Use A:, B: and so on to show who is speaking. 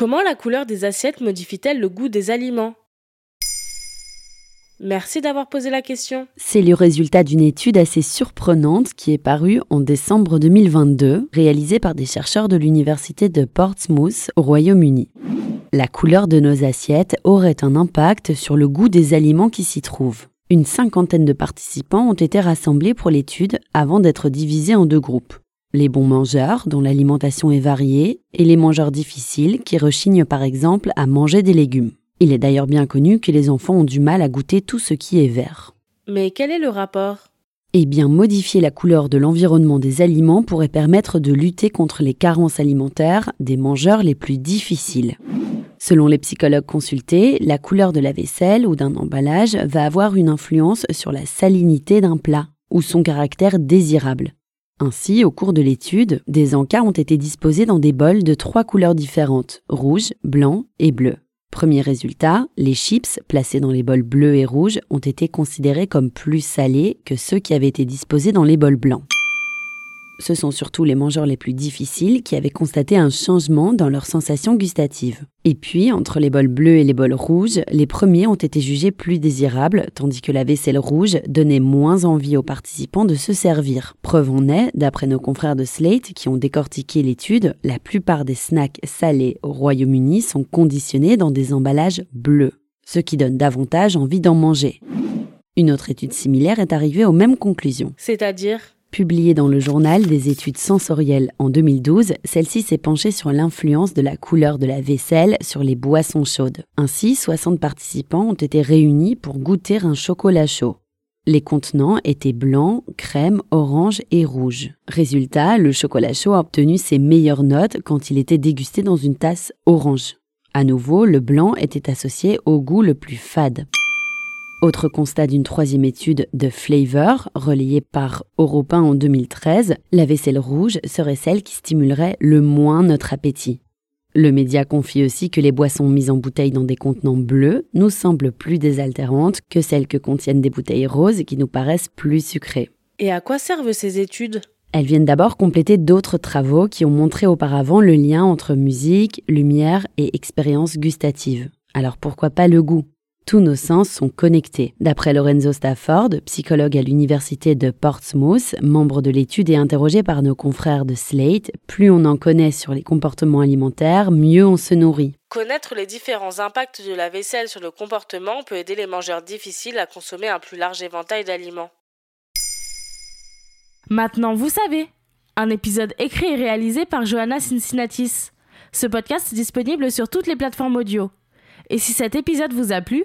A: Comment la couleur des assiettes modifie-t-elle le goût des aliments? Merci d'avoir posé la question.
B: C'est le résultat d'une étude assez surprenante qui est parue en décembre 2022, réalisée par des chercheurs de l'université de Portsmouth au Royaume-Uni. La couleur de nos assiettes aurait un impact sur le goût des aliments qui s'y trouvent. Une cinquantaine de participants ont été rassemblés pour l'étude avant d'être divisés en deux groupes les bons mangeurs, dont l'alimentation est variée, et les mangeurs difficiles, qui rechignent par exemple à manger des légumes. Il est d'ailleurs bien connu que les enfants ont du mal à goûter tout ce qui est vert.
A: Mais quel est le rapport?
B: Eh bien, modifier la couleur de l'environnement des aliments pourrait permettre de lutter contre les carences alimentaires des mangeurs les plus difficiles. Selon les psychologues consultés, la couleur de la vaisselle ou d'un emballage va avoir une influence sur la salinité d'un plat ou son caractère désirable. Ainsi, au cours de l'étude, des encas ont été disposés dans des bols de trois couleurs différentes, rouge, blanc et bleu. Premier résultat, les chips placés dans les bols bleus et rouges ont été considérés comme plus salés que ceux qui avaient été disposés dans les bols blancs ce sont surtout les mangeurs les plus difficiles qui avaient constaté un changement dans leur sensation gustative. Et puis, entre les bols bleus et les bols rouges, les premiers ont été jugés plus désirables, tandis que la vaisselle rouge donnait moins envie aux participants de se servir. Preuve en est, d'après nos confrères de Slate qui ont décortiqué l'étude, la plupart des snacks salés au Royaume-Uni sont conditionnés dans des emballages bleus, ce qui donne davantage envie d'en manger. Une autre étude similaire est arrivée aux mêmes conclusions.
A: C'est-à-dire?
B: Publiée dans le journal des études sensorielles en 2012, celle-ci s'est penchée sur l'influence de la couleur de la vaisselle sur les boissons chaudes. Ainsi, 60 participants ont été réunis pour goûter un chocolat chaud. Les contenants étaient blancs, crème, orange et rouge. Résultat, le chocolat chaud a obtenu ses meilleures notes quand il était dégusté dans une tasse orange. À nouveau, le blanc était associé au goût le plus fade. Autre constat d'une troisième étude de Flavor, relayée par Europe en 2013, la vaisselle rouge serait celle qui stimulerait le moins notre appétit. Le média confie aussi que les boissons mises en bouteille dans des contenants bleus nous semblent plus désaltérantes que celles que contiennent des bouteilles roses qui nous paraissent plus sucrées.
A: Et à quoi servent ces études?
B: Elles viennent d'abord compléter d'autres travaux qui ont montré auparavant le lien entre musique, lumière et expérience gustative. Alors pourquoi pas le goût? Tous nos sens sont connectés. D'après Lorenzo Stafford, psychologue à l'université de Portsmouth, membre de l'étude et interrogé par nos confrères de Slate, plus on en connaît sur les comportements alimentaires, mieux on se nourrit.
A: Connaître les différents impacts de la vaisselle sur le comportement peut aider les mangeurs difficiles à consommer un plus large éventail d'aliments. Maintenant, vous savez, un épisode écrit et réalisé par Johanna Cincinnatis. Ce podcast est disponible sur toutes les plateformes audio. Et si cet épisode vous a plu,